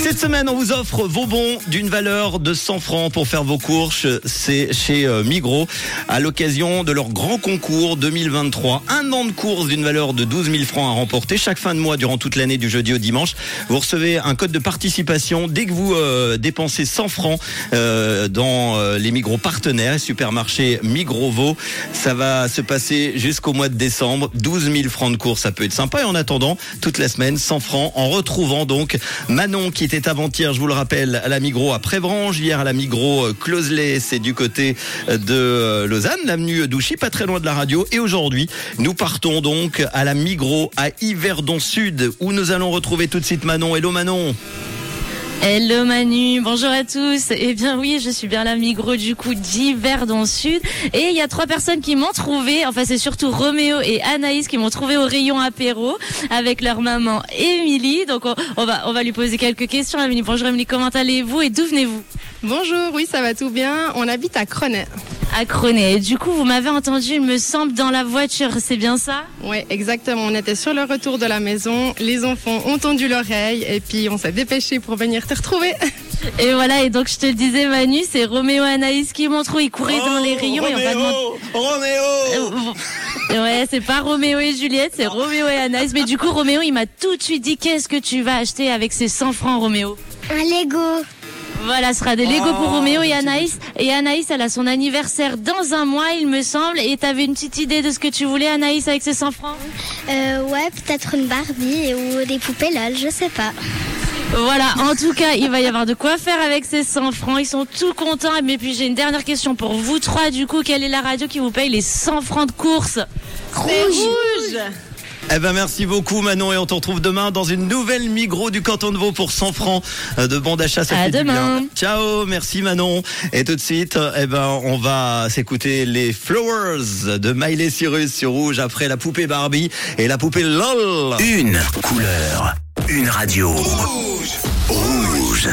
Cette semaine, on vous offre vos bons d'une valeur de 100 francs pour faire vos courses. C'est chez euh, Migros à l'occasion de leur grand concours 2023. Un an de course d'une valeur de 12 000 francs à remporter chaque fin de mois durant toute l'année du jeudi au dimanche. Vous recevez un code de participation dès que vous euh, dépensez 100 francs euh, dans les Migros partenaires Migros Vaux. Ça va se passer jusqu'au mois de décembre. 12 000 francs de course, ça peut être sympa. Et en attendant, toute la semaine, 100 francs en retrouvant donc Manon qui était avant-hier, je vous le rappelle, à la Migros à Prévrange, hier à la Migros euh, Closelet, c'est du côté euh, de euh, Lausanne, l'avenue Douchy, pas très loin de la radio. Et aujourd'hui, nous partons donc à la Migros à Yverdon Sud, où nous allons retrouver tout de suite Manon. Hello Manon Hello Manu, bonjour à tous. Eh bien oui, je suis bien la Migros du coup d'hiver dans le sud. Et il y a trois personnes qui m'ont trouvé, enfin c'est surtout Roméo et Anaïs qui m'ont trouvé au rayon apéro avec leur maman Émilie. Donc on, va on va lui poser quelques questions. Bonjour Émilie, comment allez-vous et d'où venez-vous? Bonjour, oui, ça va tout bien. On habite à Cronet. À Cronet. Et du coup, vous m'avez entendu, il me semble, dans la voiture, c'est bien ça? Oui, exactement. On était sur le retour de la maison. Les enfants ont tendu l'oreille et puis on s'est dépêché pour venir te retrouver. Et voilà, et donc je te le disais Manu, c'est Roméo et Anaïs qui m'ont trouvé, ils couraient dans les rayons et on va demander... Roméo Euh, Ouais, c'est pas Roméo et Juliette, c'est Roméo et Anaïs. Mais du coup, Roméo, il m'a tout de suite dit qu'est-ce que tu vas acheter avec ces 100 francs, Roméo? Un Lego. Voilà, ce sera des Lego pour Roméo et Anaïs. Et Anaïs, elle a son anniversaire dans un mois, il me semble. Et t'avais une petite idée de ce que tu voulais, Anaïs, avec ces 100 francs Euh, ouais, peut-être une Barbie ou des poupées LOL, je sais pas. Voilà, en tout cas, il va y avoir de quoi faire avec ces 100 francs. Ils sont tout contents. Mais puis j'ai une dernière question pour vous trois. Du coup, quelle est la radio qui vous paye les 100 francs de course? Rouge. Eh ben merci beaucoup Manon et on te retrouve demain dans une nouvelle Migros du canton de Vaud pour 100 francs euh, de bon d'achat. Ça À fait du demain. bien. Ciao, merci Manon. Et tout de suite, eh ben on va s'écouter les Flowers de Miley Cyrus sur Rouge après la poupée Barbie et la poupée LOL. Une couleur, une radio. Rouge. Rouge.